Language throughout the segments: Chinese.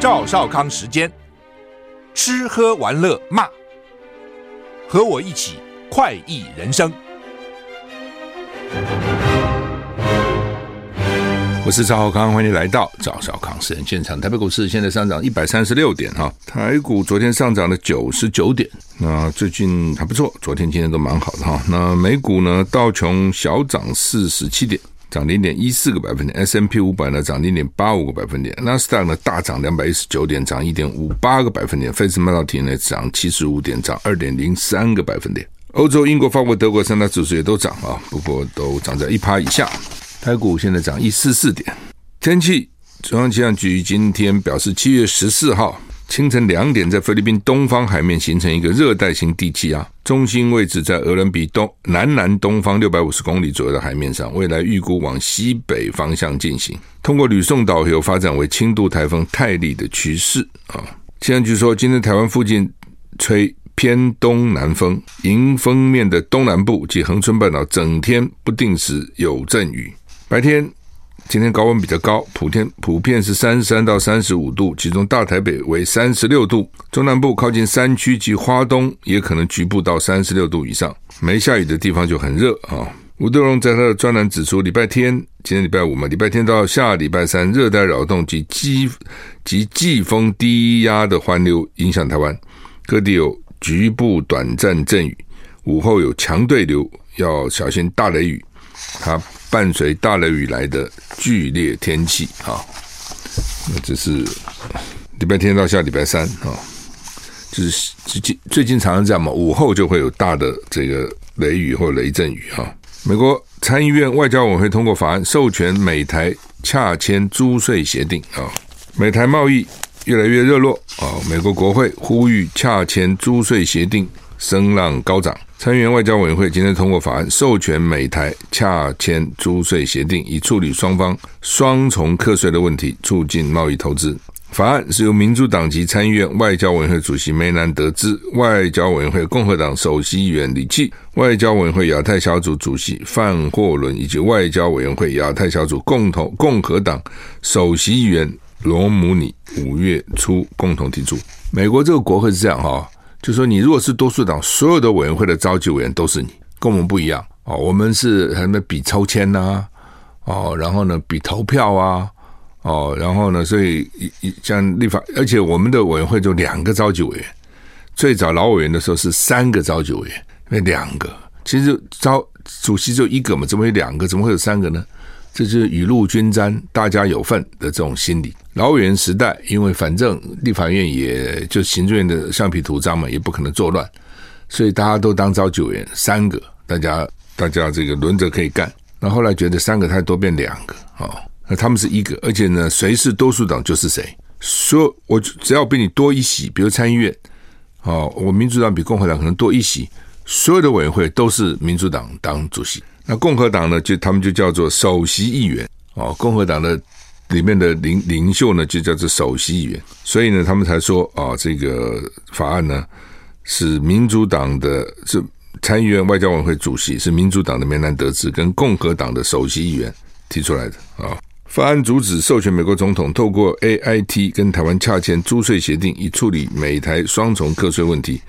赵少康时间，吃喝玩乐骂，和我一起快意人生。我是赵少康，欢迎来到赵少康时间现场。台北股市现在上涨一百三十六点哈，台股昨天上涨了九十九点，那最近还不错，昨天今天都蛮好的哈。那美股呢，道琼小涨四十七点。涨零点一四个百分点，S&P 五百呢涨零点八五个百分点，纳斯达克呢大涨两百一十九点，涨一点五八个百分点，费城半导体呢涨七十五点，涨二点零三个百分点。欧洲、英国、法国、德国三大指数也都涨啊，不过都涨在一趴以下。台股现在涨一四四点。天气，中央气象局今天表示，七月十四号。清晨两点，在菲律宾东方海面形成一个热带型低气压，中心位置在俄伦比东南南东方六百五十公里左右的海面上。未来预估往西北方向进行，通过吕宋岛有发展为轻度台风泰利的趋势啊。气象局说，今天台湾附近吹偏东南风，迎风面的东南部及恒春半岛整天不定时有阵雨，白天。今天高温比较高，普天普遍是三十三到三十五度，其中大台北为三十六度，中南部靠近山区及花东也可能局部到三十六度以上。没下雨的地方就很热啊。吴德荣在他的专栏指出，礼拜天，今天礼拜五嘛，礼拜天到下礼拜三，热带扰动及季及季风低压的环流影响台湾，各地有局部短暂阵雨，午后有强对流，要小心大雷雨。它伴随大雷雨来的剧烈天气啊，那这是礼拜天到下礼拜三啊，就是最近最近常常这样嘛，午后就会有大的这个雷雨或雷阵雨哈。美国参议院外交委员会通过法案，授权美台洽签租税协定啊，美台贸易越来越热络啊，美国国会呼吁洽签租税协定，声浪高涨。参议院外交委员会今天通过法案，授权美台洽签租税协定，以处理双方双重课税的问题，促进贸易投资。法案是由民主党籍参议院外交委员会主席梅南德兹、外交委员会共和党首席议员李契、外交委员会亚太小组主席范霍伦以及外交委员会亚太小组共同共和党首席议员罗姆尼五月初共同提出。美国这个国会是这样哈。就说你如果是多数党，所有的委员会的召集委员都是你，跟我们不一样哦。我们是还没比抽签呐，哦，然后呢比投票啊，哦，然后呢，所以像立法，而且我们的委员会就两个召集委员。最早老委员的时候是三个召集委员，那两个其实招主席就一个嘛，怎么会两个？怎么会有三个呢？这是雨露均沾，大家有份的这种心理。老委员时代，因为反正立法院也就行政院的橡皮图章嘛，也不可能作乱，所以大家都当召集委员，三个，大家大家这个轮着可以干。那后来觉得三个太多，变两个哦，那他们是一个，而且呢，谁是多数党就是谁。说我只要比你多一席，比如参议院，哦，我民主党比共和党可能多一席，所有的委员会都是民主党当主席。那共和党呢，就他们就叫做首席议员。哦，共和党的里面的领领袖呢，就叫做首席议员，所以呢，他们才说啊、这个法案呢是民主党的，是参议院外交委员会主席是民主党的梅南德兹跟共和党的首席议员提出来的。啊、法案主旨授权美国总统透过 AIT 跟台湾洽签租税协定，以处理美台双重课税问题，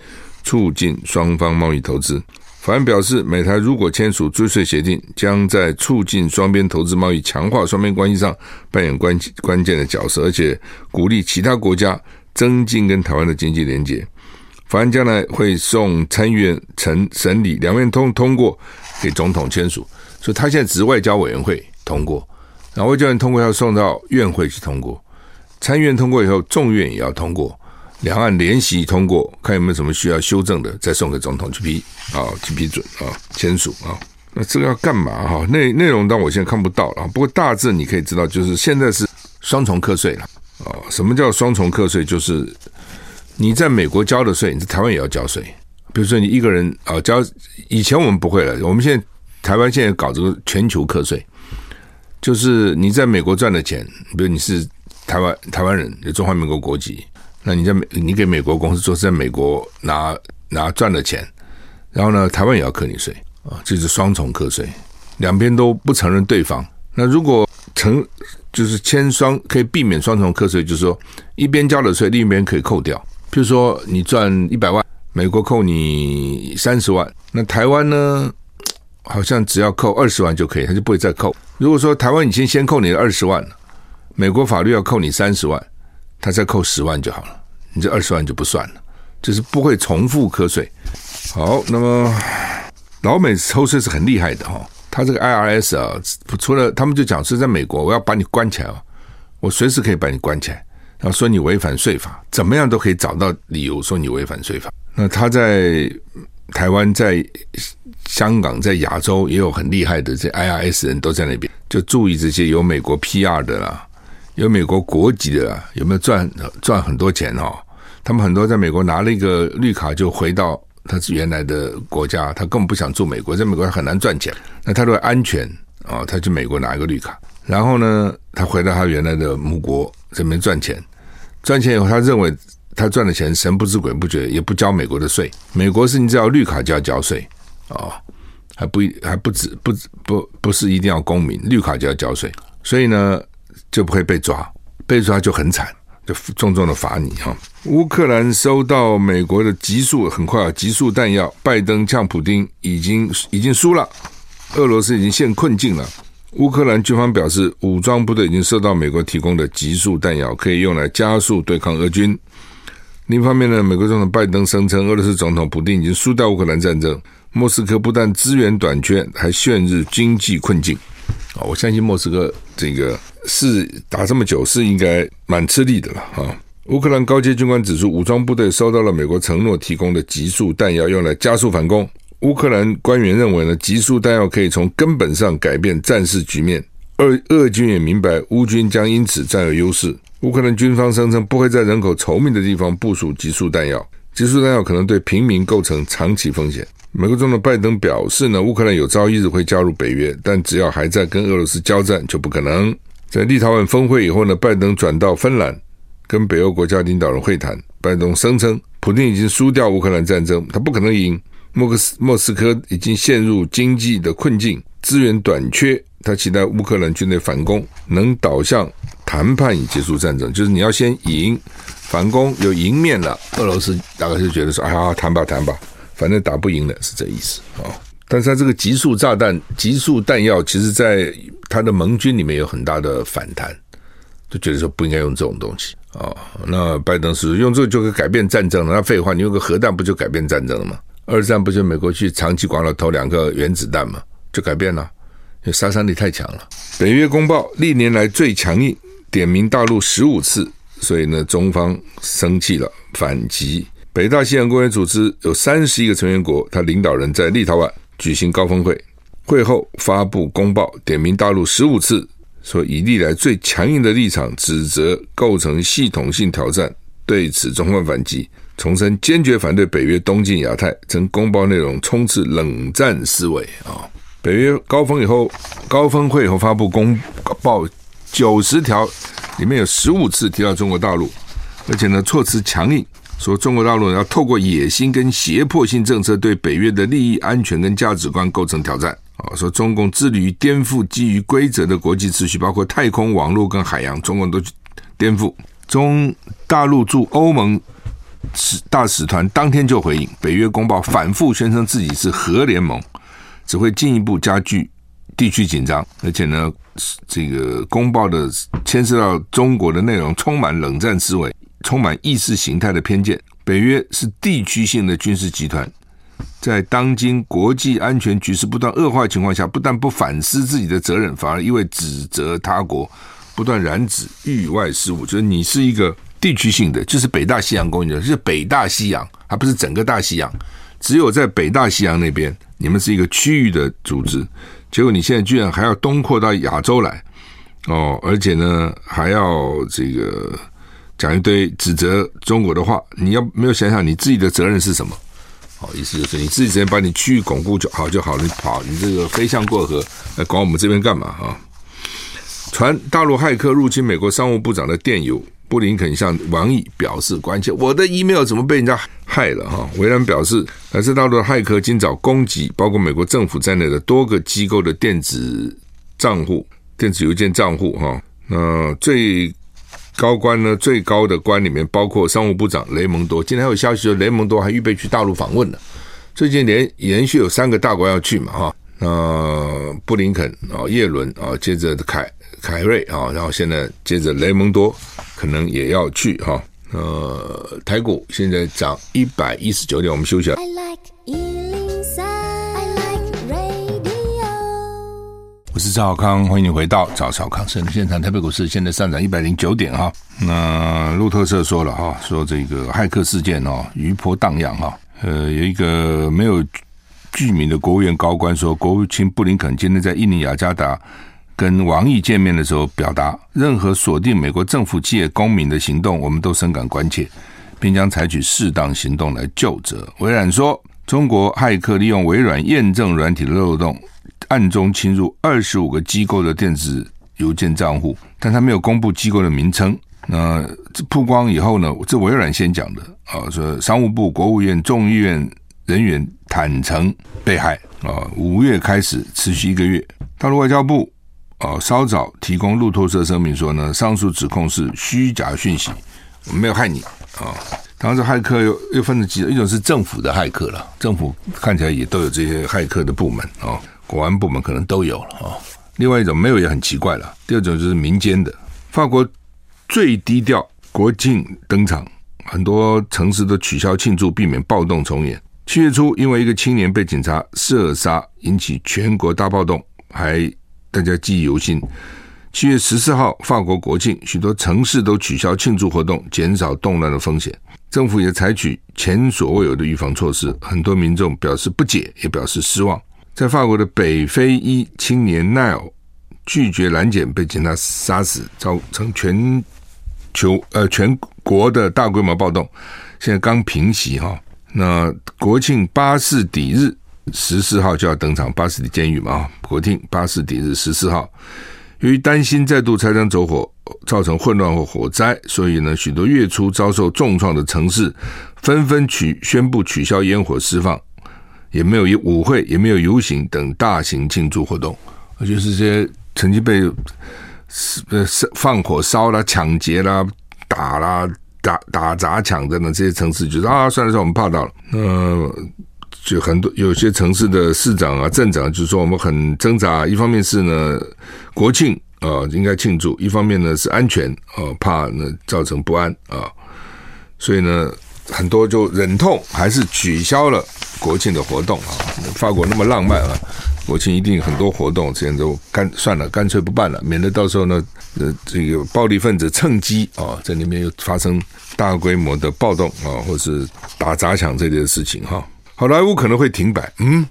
促进双方贸易投资。法案表示，美台如果签署追税协定，将在促进双边投资贸易、强化双边关系上扮演关关键的角色，而且鼓励其他国家增进跟台湾的经济连结。法案将来会送参议院审审理，两院通通过给总统签署。所以，他现在只外交委员会通过，然后外交院通过要送到院会去通过，参议院通过以后，众院也要通过。两岸联席通过，看有没有什么需要修正的，再送给总统去批啊，去批准啊，签署啊。那这个要干嘛哈？内内容当我现在看不到了，不过大致你可以知道，就是现在是双重课税了啊。什么叫双重课税？就是你在美国交的税，你在台湾也要交税。比如说你一个人啊交，以前我们不会了，我们现在台湾现在搞这个全球课税，就是你在美国赚的钱，比如你是台湾台湾人，有中华民国国籍。那你在美，你给美国公司做，在美国拿拿赚的钱，然后呢，台湾也要课你税啊，这是双重课税，两边都不承认对方。那如果参成就是签双可以避免双重课税，就是说一边交了税，另一边可以扣掉。譬如说你赚一百万，美国扣你三十万，那台湾呢，好像只要扣二十万就可以，他就不会再扣。如果说台湾已经先扣你的二十万了，美国法律要扣你三十万，他再扣十万就好了，你这二十万就不算了，就是不会重复课税。好，那么老美抽税是很厉害的哈。他这个 IRS 啊，除了他们就讲是在美国，我要把你关起来哦，我随时可以把你关起来，然后说你违反税法，怎么样都可以找到理由说你违反税法。那他在台湾、在香港、在亚洲也有很厉害的这 IRS 人都在那边，就注意这些有美国 PR 的啦，有美国国籍的，有没有赚赚很多钱哦？他们很多在美国拿了一个绿卡就回到。他原来的国家，他根本不想住美国，在美国很难赚钱。那他为安全啊，他去美国拿一个绿卡，然后呢，他回到他原来的母国这边赚钱。赚钱以后，他认为他赚的钱神不知鬼不觉，也不交美国的税。美国是你只要绿卡就要交税啊，还不还不止不不不是一定要公民，绿卡就要交税，所以呢就不会被抓，被抓就很惨。就重重的罚你哈！乌克兰收到美国的急速很快啊，急速弹药。拜登呛普丁已经已经输了，俄罗斯已经陷困境了。乌克兰军方表示，武装部队已经收到美国提供的急速弹药，可以用来加速对抗俄军。另一方面呢，美国总统拜登声称，俄罗斯总统普丁已经输掉乌克兰战争。莫斯科不但资源短缺，还陷入经济困境。啊，我相信莫斯科这个。是打这么久，是应该蛮吃力的了哈。乌克兰高阶军官指出，武装部队收到了美国承诺提供的急速弹药，用来加速反攻。乌克兰官员认为呢，急速弹药可以从根本上改变战事局面。俄俄军也明白，乌军将因此占有优势。乌克兰军方声称不会在人口稠密的地方部署急速弹药，急速弹药可能对平民构成长期风险。美国总统拜登表示呢，乌克兰有朝一日会加入北约，但只要还在跟俄罗斯交战，就不可能。在立陶宛峰会以后呢，拜登转到芬兰跟北欧国家领导人会谈。拜登声称，普京已经输掉乌克兰战争，他不可能赢。莫克斯莫斯科已经陷入经济的困境，资源短缺。他期待乌克兰军队反攻，能导向谈判以结束战争。就是你要先赢，反攻有赢面了，俄罗斯大概就觉得说：“哎呀，谈吧谈吧，反正打不赢了，是这意思啊。”但是他这个极速炸弹、极速弹药，其实在他的盟军里面有很大的反弹，就觉得说不应该用这种东西啊、哦。那拜登是用这个就可以改变战争了？那废话，你用个核弹不就改变战争了吗？二战不就美国去长崎广岛投两个原子弹吗？就改变了，因为杀伤力太强了。北约公报历年来最强硬，点名大陆十五次，所以呢，中方生气了，反击。北大西洋公约组织有三十一个成员国，他领导人在立陶宛。举行高峰会，会后发布公报，点名大陆十五次，说以历来最强硬的立场指责构成系统性挑战，对此中方反击，重申坚决反对北约东进亚太，称公报内容充斥冷战思维啊！北约高峰以后，高峰会以后发布公报九十条，里面有十五次提到中国大陆，而且呢措辞强硬。说中国大陆要透过野心跟胁迫性政策对北约的利益、安全跟价值观构成挑战啊！说中共致力于颠覆基于规则的国际秩序，包括太空、网络跟海洋，中共都颠覆。中大陆驻欧盟使大使团当天就回应，北约公报反复宣称自己是核联盟，只会进一步加剧地区紧张，而且呢，这个公报的牵涉到中国的内容充满冷战思维。充满意识形态的偏见。北约是地区性的军事集团，在当今国际安全局势不断恶化的情况下，不但不反思自己的责任，反而一味指责他国，不断染指域外事务。就是你是一个地区性的，就是北大西洋公约，就是北大西洋，还不是整个大西洋。只有在北大西洋那边，你们是一个区域的组织，结果你现在居然还要东扩到亚洲来，哦，而且呢，还要这个。讲一堆指责中国的话，你要没有想想你自己的责任是什么？好，意思就是你自己只能把你区域巩固就好就好，你跑你这个飞象过河来管我们这边干嘛啊？传大陆骇客入侵美国商务部长的电邮，布林肯向王毅表示关切。我的 email 怎么被人家害了？哈，维兰表示，来自大陆的骇客今早攻击包括美国政府在内的多个机构的电子账户。电子邮件账户哈。那最高官呢，最高的官里面包括商务部长雷蒙多。今天还有消息说，雷蒙多还预备去大陆访问呢。最近连连续有三个大国要去嘛哈。那布林肯啊，叶伦啊，接着凯凯瑞啊，然后现在接着雷蒙多可能也要去哈。呃，台股现在涨一百一十九点，我们休息了。I like 是赵小康，欢迎你回到赵小康生现场。台北股市现在上涨一百零九点哈。那路透社说了哈，说这个骇客事件哦，余波荡漾哈。呃，有一个没有。具名的国务院高官说，国务卿布林肯今天在印尼雅加达跟王毅见面的时候，表达任何锁定美国政府企业公民的行动，我们都深感关切，并将采取适当行动来救责。微软说，中国骇客利用微软验证软体的漏洞，暗中侵入二十五个机构的电子邮件账户，但他没有公布机构的名称。那这曝光以后呢？这微软先讲的啊，说商务部、国务院、众议院。人员坦承被害啊，五月开始持续一个月。大陆外交部啊，稍早提供路透社声明说呢，上述指控是虚假讯息，我没有害你啊。当时，骇客又又分了几种，一种是政府的骇客了，政府看起来也都有这些骇客的部门啊，国安部门可能都有了啊。另外一种没有也很奇怪了。第二种就是民间的，法国最低调国庆登场，很多城市都取消庆祝，避免暴动重演。七月初，因为一个青年被警察射杀，引起全国大暴动，还大家记忆犹新。七月十四号，法国国庆，许多城市都取消庆祝活动，减少动乱的风险。政府也采取前所未有的预防措施，很多民众表示不解，也表示失望。在法国的北非裔青年奈尔拒绝拦检，被警察杀死，造成全球呃全国的大规模暴动。现在刚平息哈。那国庆巴士底日十四号就要登场，巴士底监狱嘛，国庆巴士底日十四号，由于担心再度拆弹走火造成混乱或火灾，所以呢，许多月初遭受重创的城市纷纷取宣布取消烟火释放，也没有舞会，也没有游行等大型庆祝活动，就是这些曾经被是呃放火烧啦、抢劫啦、打啦。打打砸抢的呢，这些城市就是啊，算了算了，我们怕到了。呃，就很多有些城市的市长啊、镇长，就说我们很挣扎。一方面是呢，国庆啊、应该庆祝；一方面呢是安全啊、怕呢造成不安啊、所以呢，很多就忍痛还是取消了国庆的活动啊。法国那么浪漫啊。国庆一定很多活动，这样都干算了，干脆不办了，免得到时候呢，呃，这个暴力分子趁机啊，在里面又发生大规模的暴动啊，或是打砸抢这类的事情哈。好莱坞可能会停摆，嗯，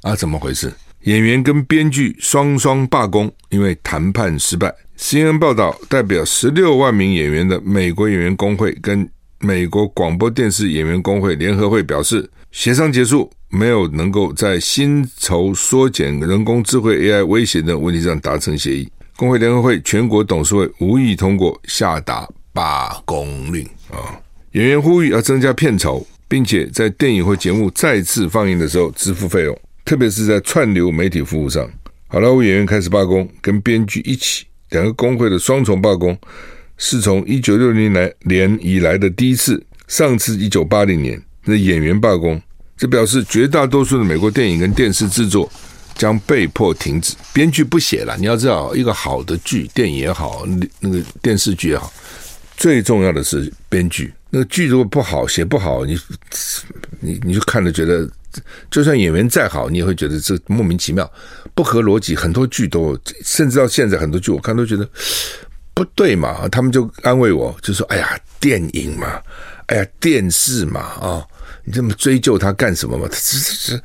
啊，怎么回事？演员跟编剧双双罢工，因为谈判失败。CNN 报道，代表十六万名演员的美国演员工会跟美国广播电视演员工会联合会表示，协商结束。没有能够在薪酬缩减、人工智慧 AI 威胁等问题上达成协议。工会联合会全国董事会无意通过下达罢工令啊！演员呼吁要增加片酬，并且在电影或节目再次放映的时候支付费用，特别是在串流媒体服务上。好莱坞演员开始罢工，跟编剧一起，两个工会的双重罢工是从一九六零年以来的第一次。上次一九八零年那演员罢工。这表示绝大多数的美国电影跟电视制作将被迫停止，编剧不写了。你要知道，一个好的剧，电影也好，那个电视剧也好，最重要的是编剧。那个剧如果不好，写不好，你你你就看着觉得，就算演员再好，你也会觉得这莫名其妙，不合逻辑。很多剧都，甚至到现在很多剧，我看都觉得不对嘛。他们就安慰我，就说：“哎呀，电影嘛，哎呀，电视嘛，啊、”你这么追究他干什么嘛？他这这这，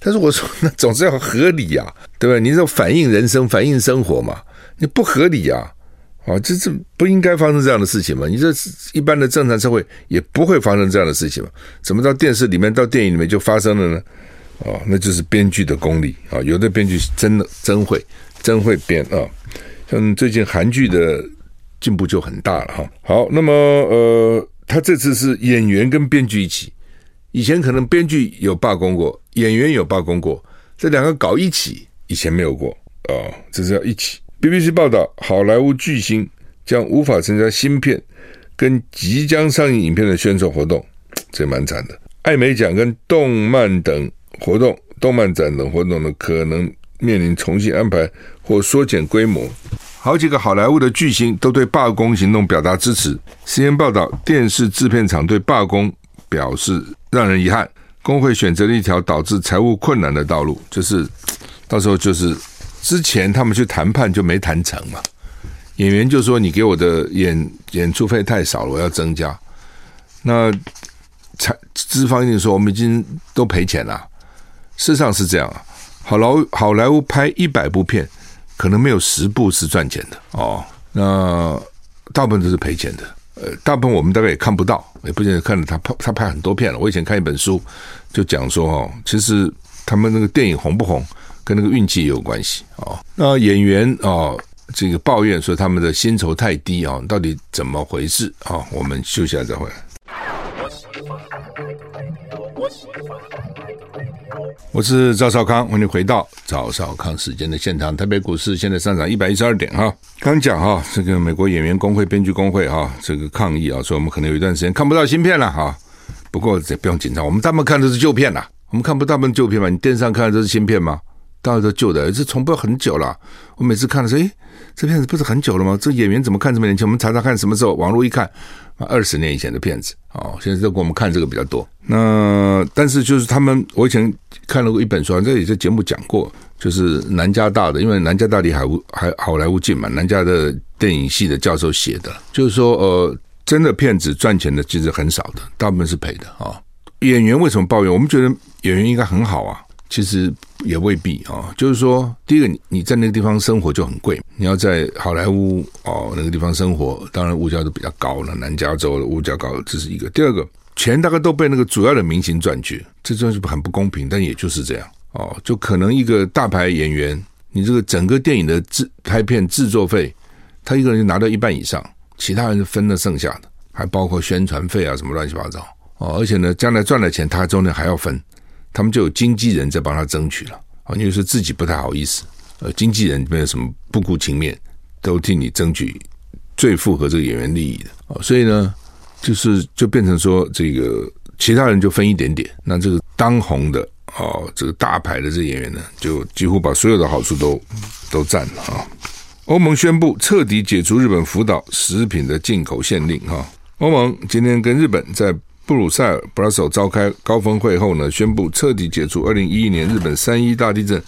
但是我说那总是要合理呀，对吧？你这反映人生、反映生活嘛，你不合理呀，啊，这这不应该发生这样的事情嘛？你这一般的正常社会也不会发生这样的事情嘛？怎么到电视里面、到电影里面就发生了呢？啊，那就是编剧的功力啊！有的编剧真的真会真会编啊，像最近韩剧的进步就很大了哈。好，那么呃，他这次是演员跟编剧一起。以前可能编剧有罢工过，演员有罢工过，这两个搞一起，以前没有过啊、哦，这是要一起。BBC 报道，好莱坞巨星将无法参加新片跟即将上映影片的宣传活动，这蛮惨的。艾美奖跟动漫等活动、动漫展等活动呢，可能面临重新安排或缩减规模。好几个好莱坞的巨星都对罢工行动表达支持。CNN 报道，电视制片厂对罢工表示让人遗憾。工会选择了一条导致财务困难的道路，就是到时候就是之前他们去谈判就没谈成嘛。演员就说：“你给我的演演出费太少了，我要增加。”那财资方一定说：“我们已经都赔钱了。”事实上是这样啊。好莱好莱坞拍一百部片，可能没有十部是赚钱的哦。那大部分都是赔钱的。呃，大部分我们大概也看不到，也不见得看到他拍他拍很多片了。我以前看一本书，就讲说哦，其实他们那个电影红不红，跟那个运气也有关系哦。那演员哦，这个抱怨说他们的薪酬太低啊，到底怎么回事啊？我们休息一下再回来。我是赵少康，欢迎回到赵少康时间的现场。台北股市现在上涨一百一十二点哈。刚讲哈，这个美国演员工会、编剧工会哈，这个抗议啊，所以我们可能有一段时间看不到新片了哈。不过这不用紧张，我们大部分看的是旧片呐，我们看不大部分旧片嘛。你电视上看的都是新片吗？大家都旧的，这重播很久了。我每次看的时候，诶，这片子不是很久了吗？这演员怎么看这么年轻？我们查查看什么时候，网络一看。二十年以前的片子哦，现在都给我们看这个比较多。那但是就是他们，我以前看了过一本书，这里在节目讲过，就是南加大的，因为南加大离海乌还好莱坞近嘛，南加的电影系的教授写的，就是说呃，真的片子赚钱的其实很少的，大部分是赔的啊。演员为什么抱怨？我们觉得演员应该很好啊。其实也未必啊，就是说，第一个，你你在那个地方生活就很贵，你要在好莱坞哦那个地方生活，当然物价都比较高了。南加州的物价高，这是一个。第二个，钱大概都被那个主要的明星赚去，这真是很不公平。但也就是这样哦，就可能一个大牌演员，你这个整个电影的制拍片制作费，他一个人就拿到一半以上，其他人分了剩下的，还包括宣传费啊什么乱七八糟哦。而且呢，将来赚了钱，他中间还要分。他们就有经纪人在帮他争取了啊，因为说自己不太好意思，呃，经纪人没有什么不顾情面，都替你争取最符合这个演员利益的啊，所以呢，就是就变成说这个其他人就分一点点，那这个当红的啊，这个大牌的这演员呢，就几乎把所有的好处都都占了啊。欧盟宣布彻底解除日本福岛食品的进口限令哈，欧盟今天跟日本在。布鲁塞尔 （Brussels） 召开高峰会后呢，宣布彻底解除二零一一年日本三一大地震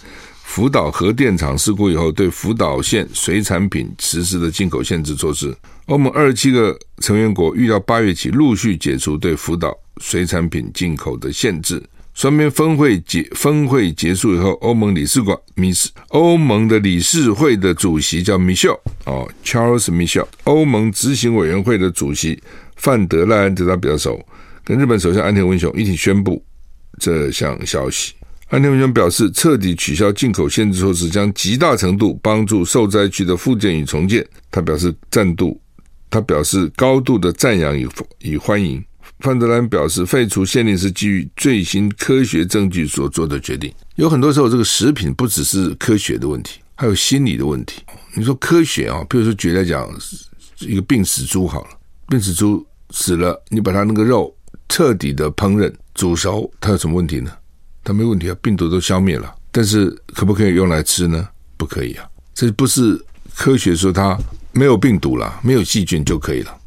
福岛核电厂事故以后对福岛县水产品实施的进口限制措施。欧盟二十七个成员国预料八月起陆续解除对福岛水产品进口的限制。双边峰会结峰会结束以后，欧盟理事馆米斯欧盟的理事会的主席叫 Michel 哦，Charles Michel。欧盟执行委员会的主席范德赖恩，这他比较熟。跟日本首相安田文雄一起宣布这项消息。安田文雄表示，彻底取消进口限制措施将极大程度帮助受灾区的复建与重建。他表示赞度，他表示高度的赞扬与与欢迎。范德兰表示，废除限令是基于最新科学证据所做的决定。有很多时候，这个食品不只是科学的问题，还有心理的问题。你说科学啊，比如说举例来讲，一个病死猪好了，病死猪死了，你把它那个肉。彻底的烹饪煮熟，它有什么问题呢？它没问题啊，病毒都消灭了。但是可不可以用来吃呢？不可以啊，这不是科学说它没有病毒了，没有细菌就可以了。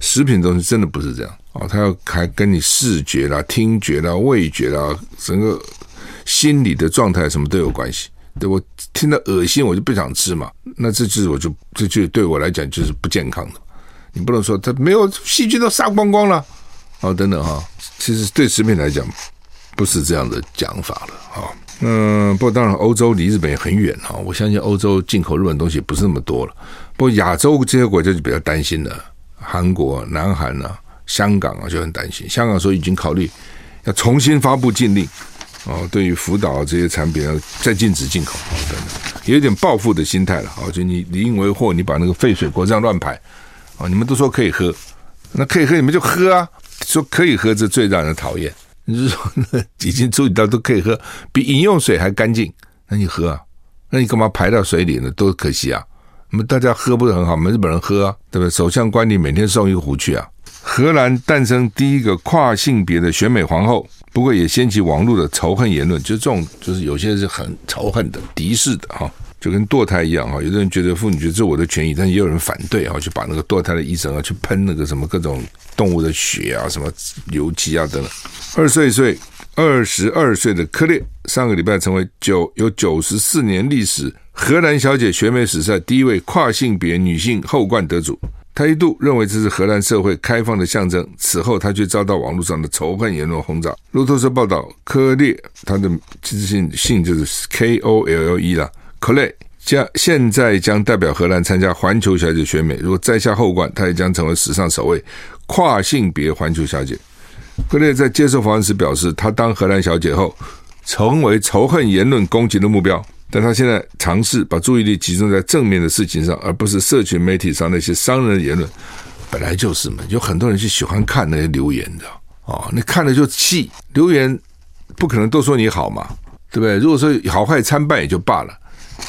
食品东西真的不是这样啊，它要还跟你视觉啦、听觉啦、味觉啦，整个心理的状态什么都有关系。对，我听到恶心，我就不想吃嘛。那这就是我就这就对我来讲就是不健康的。你不能说它没有细菌都杀光光了。哦，等等哈，其实对食品来讲，不是这样的讲法了哈。嗯，不过当然，欧洲离日本也很远哈。我相信欧洲进口日本东西不是那么多了。不过亚洲这些国家就比较担心了，韩国、南韩啊、香港啊就很担心。香港说已经考虑要重新发布禁令哦，对于福岛这些产品要再禁止进口等等，也有点报复的心态了。哦，就你你因为货，你把那个废水国这样乱排哦，你们都说可以喝，那可以喝你们就喝啊。说可以喝，这最让人讨厌。你是说已经处理到都可以喝，比饮用水还干净，那你喝啊？那你干嘛排到水里呢？多可惜啊！我们大家喝不是很好，我们日本人喝啊，对不对？首相官邸每天送一个壶去啊。荷兰诞生第一个跨性别的选美皇后，不过也掀起网络的仇恨言论，就这种就是有些是很仇恨的、敌视的哈。就跟堕胎一样哈，有的人觉得妇女觉得这是我的权益，但也有人反对哈，去把那个堕胎的医生啊去喷那个什么各种动物的血啊、什么油漆啊等等。二岁岁二十二岁的科列上个礼拜成为九有九十四年历史荷兰小姐选美史上第一位跨性别女性后冠得主。她一度认为这是荷兰社会开放的象征，此后她却遭到网络上的仇恨言论轰炸。路透社报道，科列她的其实姓姓就是 K O L L E 啦。克雷将现在将代表荷兰参加环球小姐选美，如果摘下后冠，她也将成为史上首位跨性别环球小姐。克雷在接受访问时表示，她当荷兰小姐后，成为仇恨言论攻击的目标，但她现在尝试把注意力集中在正面的事情上，而不是社群媒体上那些伤人的言论。本来就是嘛，有很多人是喜欢看那些留言的哦，你看了就气，留言不可能都说你好嘛，对不对？如果说好坏参半也就罢了。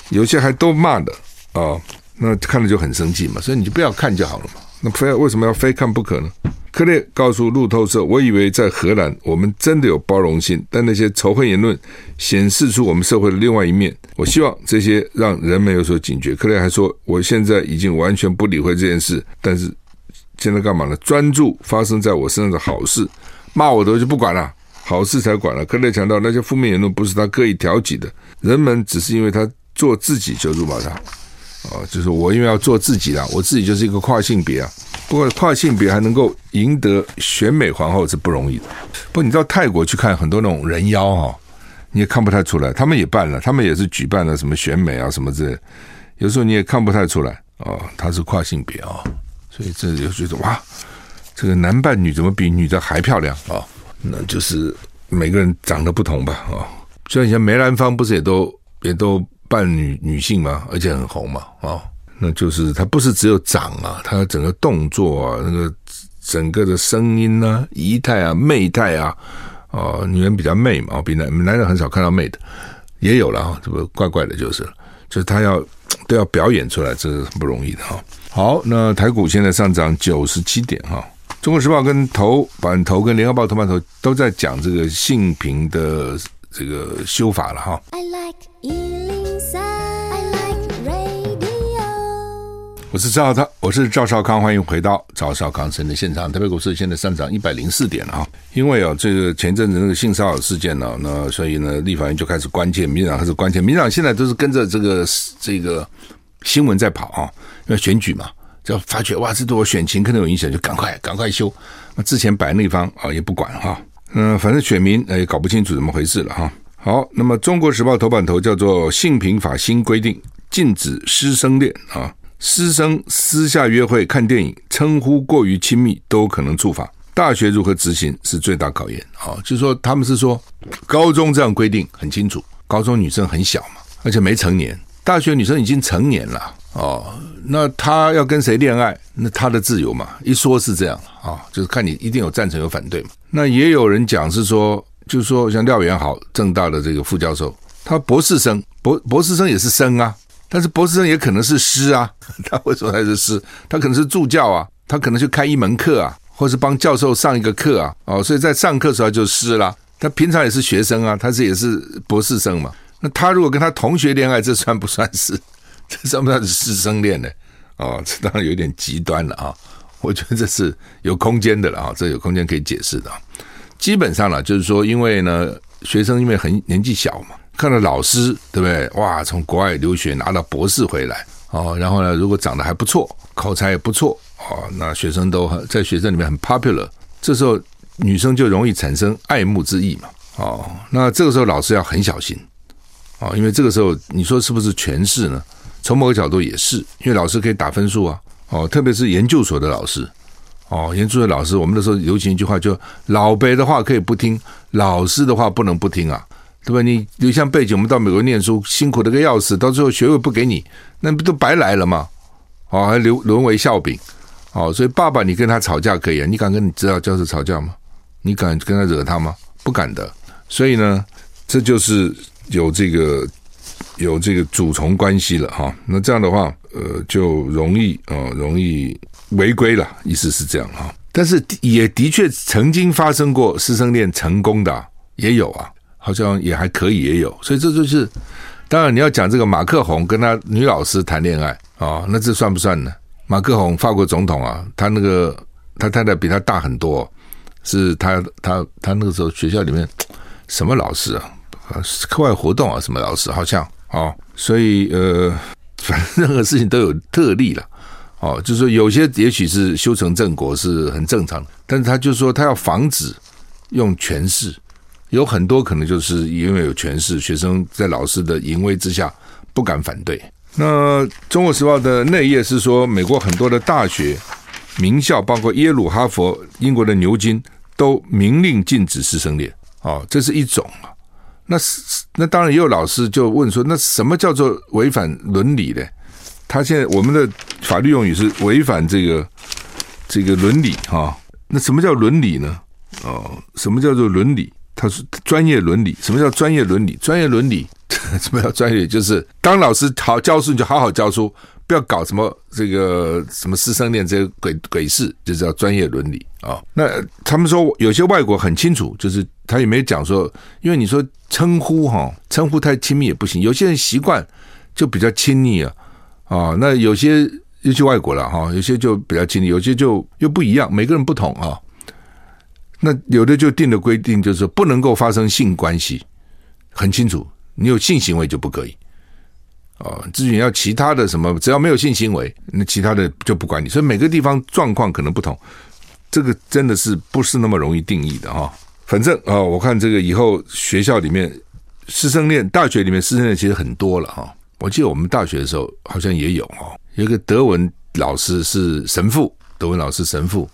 有些还都骂的啊、那看了就很生气嘛，所以你就不要看就好了嘛。那非要为什么要非看不可呢？克列告诉路透社：“我以为在荷兰我们真的有包容性，但那些仇恨言论显示出我们社会的另外一面。我希望这些让人们有所警觉。”克列还说：“我现在已经完全不理会这件事，但是现在干嘛呢？专注发生在我身上的好事，骂我的就不管了，好事才管了。”克列强调，那些负面言论不是他刻意挑起的，人们只是因为他。做自己就辱骂他，哦，就是我因为要做自己啦，我自己就是一个跨性别啊。不过跨性别还能够赢得选美皇后是不容易的。不你到泰国去看很多那种人妖哈，你也看不太出来。他们也办了，他们也是举办了什么选美啊什么之类，有时候你也看不太出来哦，他是跨性别啊。所以这就觉得哇，这个男扮女怎么比女的还漂亮啊？那就是每个人长得不同吧啊。像以前梅兰芳不是也都也都。扮女女性嘛，而且很红嘛，啊、哦，那就是她不是只有长啊，她整个动作啊，那个整个的声音啊、仪态啊、媚态啊，哦，女人比较媚嘛，比男男人很少看到媚的，也有了啊，这个怪怪的，就是，就是他要都要表演出来，这是很不容易的哈。好，那台股现在上涨九十七点哈，中国时报跟头版头跟联合报头版头都在讲这个性平的这个修法了哈。I like 我是赵少康，我是赵少康，欢迎回到赵少康生的现场。特别股市现在上涨一百零四点了哈，因为啊，这个前阵子那个性骚扰事件呢，那所以呢，立法院就开始关切，民进党开始关切，民进党现在都是跟着这个这个新闻在跑啊，因为选举嘛，就发觉哇，这对我选情可能有影响，就赶快赶快修。那之前摆那方啊也不管哈，嗯，反正选民也搞不清楚怎么回事了哈。好，那么《中国时报》头版头叫做“性平法新规定禁止师生恋”啊。师生私下约会、看电影、称呼过于亲密都可能触法。大学如何执行是最大考验啊！就是说，他们是说高中这样规定很清楚，高中女生很小嘛，而且没成年。大学女生已经成年了哦，那他要跟谁恋爱，那他的自由嘛。一说是这样啊，就是看你一定有赞成有反对嘛。那也有人讲是说，就是说像廖元豪，政大的这个副教授，他博士生，博博士生也是生啊。但是博士生也可能是师啊，他为什么他是师？他可能是助教啊，他可能去开一门课啊，或是帮教授上一个课啊，哦，所以在上课时候就师了。他平常也是学生啊，他是也是博士生嘛。那他如果跟他同学恋爱，这算不算是？这算不算是师生恋呢？哦，这当然有点极端了啊。我觉得这是有空间的了啊，这有空间可以解释的。基本上呢，就是说，因为呢，学生因为很年纪小嘛。看到老师对不对？哇，从国外留学拿到博士回来哦，然后呢，如果长得还不错，口才也不错哦，那学生都很在学生里面很 popular，这时候女生就容易产生爱慕之意嘛。哦，那这个时候老师要很小心哦，因为这个时候你说是不是权势呢？从某个角度也是，因为老师可以打分数啊。哦，特别是研究所的老师哦，研究所的老师，我们那时候流行一句话，就老辈的话可以不听，老师的话不能不听啊。对吧？你留下背景，我们到美国念书，辛苦的个要死，到最后学位不给你，那不都白来了吗？哦，还留沦为笑柄。哦，所以爸爸，你跟他吵架可以啊，你敢跟你指导教授吵架吗？你敢跟他惹他吗？不敢的。所以呢，这就是有这个有这个主从关系了哈。那这样的话，呃，就容易啊、容易违规了，意思是这样哈。但是也的确曾经发生过师生恋成功的、也有啊，好像也还可以也有。所以这就是，当然你要讲这个马克宏跟他女老师谈恋爱啊、哦，那这算不算呢？马克宏法国总统啊，他那个他太太比他大很多。是他他他那个时候学校里面什么老师啊？课外活动啊，什么老师？好像哦，所以呃，反正任何事情都有特例了哦。就是说，有些也许是修成正果是很正常的，但是他就说他要防止用权势，有很多可能就是因为有权势，学生在老师的淫威之下不敢反对。那《中国时报》的内页是说，美国很多的大学名校，包括耶鲁、哈佛、英国的牛津。都明令禁止师生恋，哦，这是一种啊。那那当然也有老师就问说，那什么叫做违反伦理呢？他现在我们的法律用语是违反这个这个伦理哈、那什么叫伦理呢？哦，什么叫做伦理？他说专业伦理。什么叫专业伦理？专业伦理 什么叫专业？就是当老师好教书，你就好好教书。不要搞什么这个什么师生恋这些鬼鬼事，就叫专业伦理啊、那他们说有些外国很清楚，就是他也没讲说，因为你说称呼哈，称呼太亲密也不行。有些人习惯就比较亲昵啊啊、那有些尤其外国了哈，有些就比较亲密，有些就又不一样，每个人不同啊。那有的就定的规定就是不能够发生性关系，很清楚，你有性行为就不可以。哦，至于你要其他的什么，只要没有性行为，那其他的就不管你。所以每个地方状况可能不同，这个真的是不是那么容易定义的哈。反正啊，我看这个以后学校里面师生恋，大学里面师生恋其实很多了哈。我记得我们大学的时候好像也有哈，有一个德文老师是神父，德文老师神父，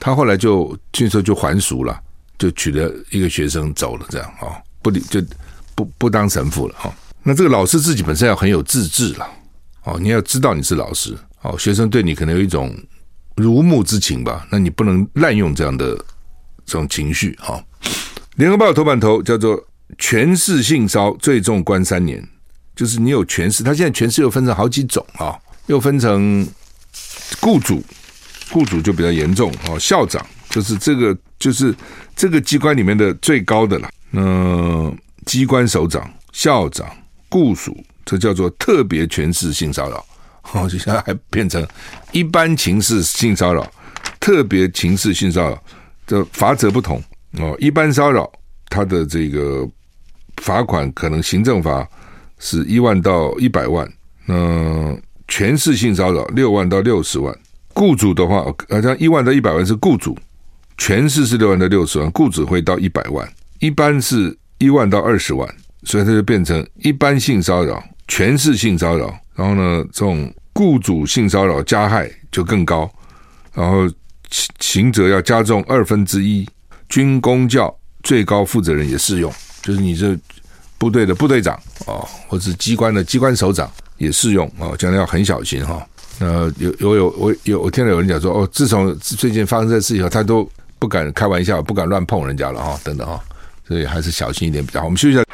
他后来就据说就还俗了，就娶了一个学生走了，这样啊，不理就不不当神父了哈。那这个老师自己本身要很有自制了，哦，你要知道你是老师，哦，学生对你可能有一种如沐之情吧，那你不能滥用这样的这种情绪啊。联合报头版头叫做“权势性骚最重关三年”，就是你有权势，他现在权势又分成好几种啊，又分成雇主，雇主就比较严重哦，校长就是这个就是这个机关里面的最高的了，那机关首长、校长。雇主，这叫做特别权势性骚扰，哦，就现在还变成一般情势性骚扰、特别情势性骚扰，这罚则不同哦。一般骚扰，它的这个罚款可能行政罚是一万到一百万，那权势性骚扰六万到六十万。雇主的话，好像一万到一百万是雇主，全市是六万到六十万，雇主会到一百万，一般是一万到二十万。所以它就变成一般性骚扰、全市性骚扰，然后呢，这种雇主性骚扰加害就更高，然后刑刑责要加重二分之一。军公教最高负责人也适用，就是你这部队的部队长啊，或者机关的机关首长也适用啊，将来要很小心哈。呃，有有有我有我听到有人讲说，哦，自从最近发生这事以后，他都不敢开玩笑，不敢乱碰人家了哈，等等哈，所以还是小心一点比较好。我们休息一下。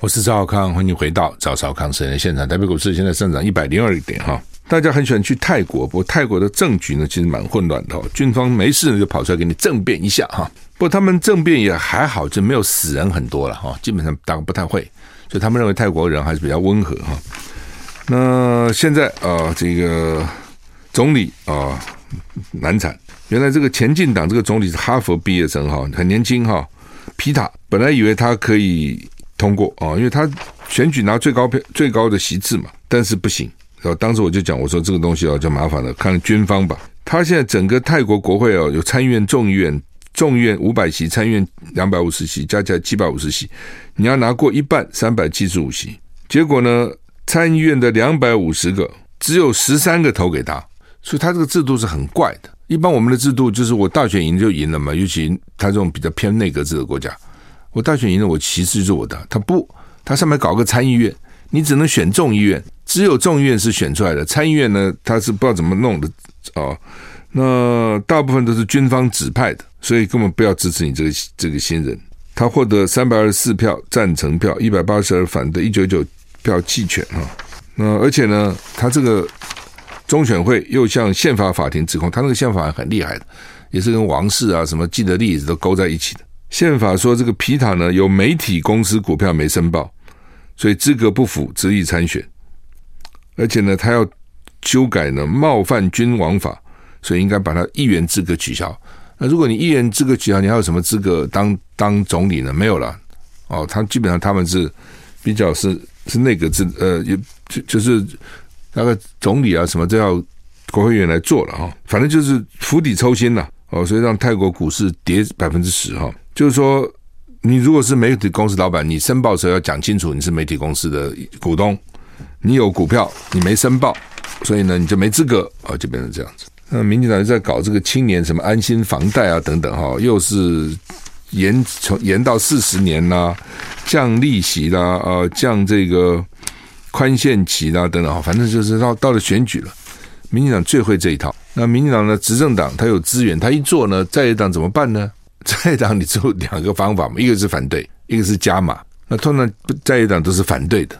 我是赵少康，欢迎回到赵少康私人现场。台北股市现在上涨一百零二点哈，大家很喜欢去泰国，不过泰国的政局呢其实蛮混乱的，军方没事呢就跑出来给你政变一下哈。不过他们政变也还好，就没有死人很多了哈，基本上大概不太会。就他们认为泰国人还是比较温和哈。那现在啊，这个总理啊难产。原来这个前进党这个总理是哈佛毕业生哈，很年轻哈。皮塔本来以为他可以通过啊，因为他选举拿最高票最高的席次嘛，但是不行。然后当时我就讲，我说这个东西啊就麻烦了，看军方吧。他现在整个泰国国会哦，有参议院、众议院，众议院五百席，参议院两百五十席，加起来七百五十席。你要拿过一半，三百七十五席。结果呢，参议院的两百五十个，只有十三个投给他，所以他这个制度是很怪的。一般我们的制度就是我大选赢就赢了嘛，尤其他这种比较偏内阁制的国家，我大选赢了，我其实就是我的。他不，他上面搞个参议院，你只能选众议院，只有众议院是选出来的，参议院呢，他是不知道怎么弄的哦。那大部分都是军方指派的，所以根本不要支持你这个这个新人。他获得三百二十四票赞成票，一百八十二反对，一九九票弃权啊。那而且呢，他这个中选会又向宪法法庭指控，他那个宪法很厉害的，也是跟王室啊什么既得利益都勾在一起的。宪法说这个皮塔呢有媒体公司股票没申报，所以资格不符，执意参选。而且呢，他要修改呢冒犯君王法，所以应该把他议员资格取消。那如果你一人资格取消，你还有什么资格当当总理呢？没有了。哦，他基本上他们是比较是是那个资呃，就就是那个总理啊什么都要国会议员来做了哈。反正就是釜底抽薪了哦，所以让泰国股市跌百分之十哈。就是说，你如果是媒体公司老板，你申报时候要讲清楚，你是媒体公司的股东，你有股票，你没申报，所以呢你就没资格啊，就变成这样子。那民进党在搞这个青年什么安心房贷啊等等哈，又是延从延到四十年呐、啊，降利息啦，呃，降这个宽限期啦等等哈，反正就是到到了选举了，民进党最会这一套。那民进党的执政党他有资源，他一做呢，在野党怎么办呢？在野党你只有两个方法嘛，一个是反对，一个是加码。那通常在野党都是反对的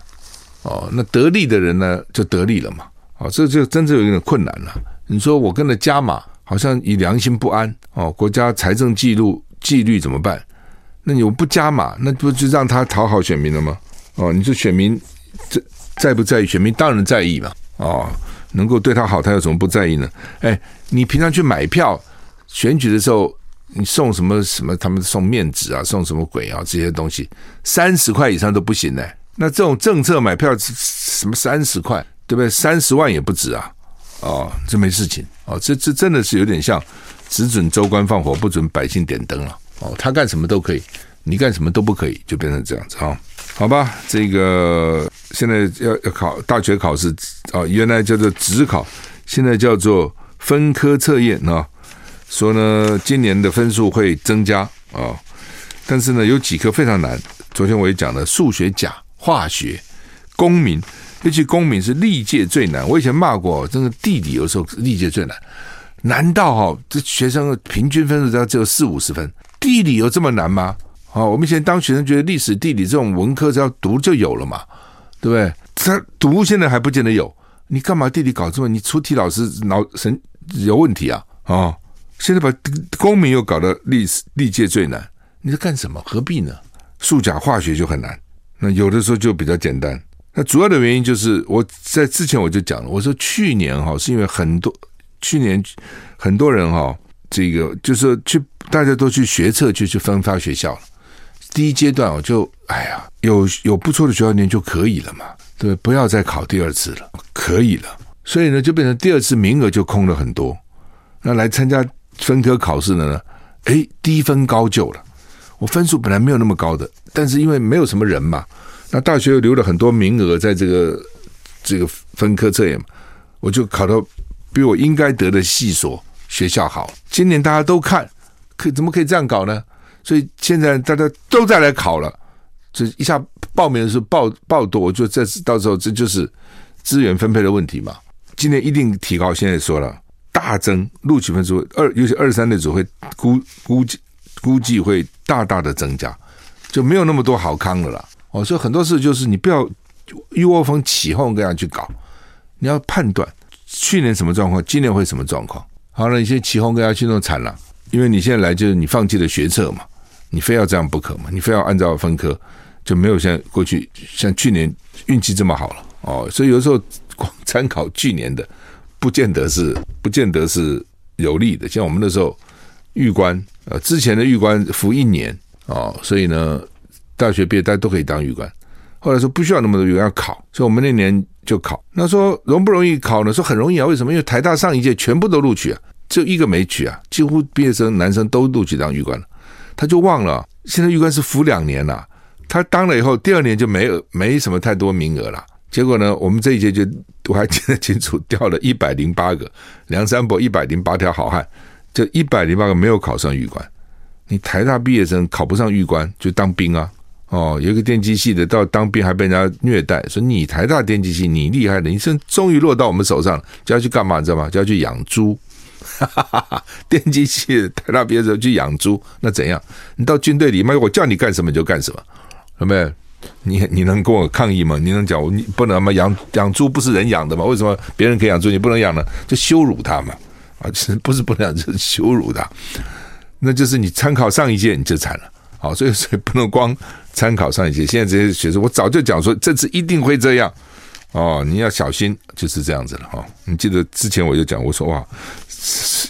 哦，那得利的人呢就得利了嘛，哦，这就真正有一点困难了。你说我跟着加码，好像以良心不安哦。国家财政记录纪律怎么办？那你不加码，那不就让他讨好选民了吗？哦，你说选民在在不在意？选民当然在意嘛。哦，能够对他好，他有什么不在意呢？哎，你平常去买票选举的时候，你送什么什么？他们送面纸啊，送什么鬼啊？这些东西三十块以上都不行呢。那这种政策买票什么三十块，对不对？三十万也不止啊。哦，这没事情哦，这这真的是有点像只准州官放火，不准百姓点灯了哦。他干什么都可以，你干什么都不可以，就变成这样子哈、哦。好吧，这个现在要要考大学考试啊、哦，原来叫做职考，现在叫做分科测验啊、哦。说呢，今年的分数会增加啊、哦，但是呢，有几科非常难。昨天我也讲了，数学甲、化学、公民。尤其公民是历届最难。我以前骂过，真的地理有时候历届最难。难道哈这学生平均分数只要只有四五十分？地理有这么难吗？哦，我们以前当学生觉得历史、地理这种文科只要读就有了嘛，对不对？他读现在还不见得有。你干嘛地理搞这么？你出题老师脑神有问题啊？哦，现在把公民又搞得历史历届最难，你在干什么？何必呢？数甲化学就很难，那有的时候就比较简单。那主要的原因就是我在之前我就讲了，我说去年哈是因为很多去年很多人哈这个就是去大家都去学测就去分发学校了，第一阶段我就哎呀有有不错的学校念就可以了嘛，对，不要再考第二次了，可以了，所以呢就变成第二次名额就空了很多，那来参加分科考试的呢，哎低分高就了，我分数本来没有那么高的，但是因为没有什么人嘛。那大学又留了很多名额在这个这个分科测验嘛，我就考到比我应该得的系所学校好。今年大家都看，可怎么可以这样搞呢？所以现在大家都在来考了，这一下报名的时候报报多，就这到时候这就是资源分配的问题嘛。今年一定提高，现在说了大增录取分数二，尤其二三类组会估估计估计会大大的增加，就没有那么多好康了啦。哦，所以很多事就是你不要一窝蜂起哄这样去搞，你要判断去年什么状况，今年会什么状况。好了，你现在起哄跟他去弄惨了，因为你现在来就是你放弃了学策嘛，你非要这样不可嘛，你非要按照分科，就没有像过去像去年运气这么好了哦。所以有时候光参考去年的，不见得是不见得是有利的。像我们那时候预官呃，之前的预官服一年哦，所以呢。大学毕业大家都可以当狱官，后来说不需要那么多预官要考，所以我们那年就考。那说容不容易考呢？说很容易啊，为什么？因为台大上一届全部都录取啊，就一个没取啊，几乎毕业生男生都录取当狱官了。他就忘了，现在预官是服两年了，他当了以后第二年就没有没什么太多名额了。结果呢，我们这一届就我还记得清楚，掉了一百零八个，梁山伯一百零八条好汉，就一百零八个没有考上预官。你台大毕业生考不上预官就当兵啊。哦，有一个电机系的到当兵还被人家虐待，说你台大电机系你厉害的，你是终于落到我们手上了，就要去干嘛？你知道吗？就要去养猪，哈哈哈哈电机系台大毕业之后去养猪，那怎样？你到军队里面，我叫你干什么你就干什么，有没有？你你能跟我抗议吗？你能讲你不能吗？养养猪不是人养的吗？为什么别人可以养猪，你不能养呢？就羞辱他嘛！啊，其 实不是不能养，就是羞辱他。那就是你参考上一届你就惨了。所以所以不能光参考上一些。现在这些学生，我早就讲说这次一定会这样。哦，你要小心，就是这样子了哈、哦。你记得之前我就讲，我说哇，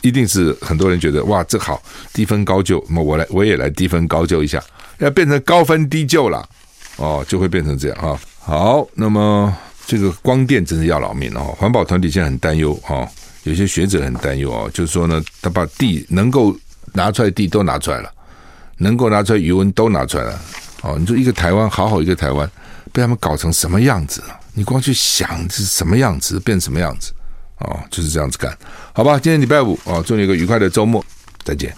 一定是很多人觉得哇，这好低分高就，那么我来我也来低分高就一下，要变成高分低就了，哦，就会变成这样哈、好，那么这个光电真是要老命哦。环保团体现在很担忧哈，有些学者很担忧哦，就是说呢，他把地能够拿出来地都拿出来了，能够拿出来余温都拿出来了，哦，你说一个台湾好好一个台湾，被他们搞成什么样子？你光去想是什么样子，变什么样子，哦，就是这样子干，好吧？今天礼拜五哦，祝你一个愉快的周末，再见。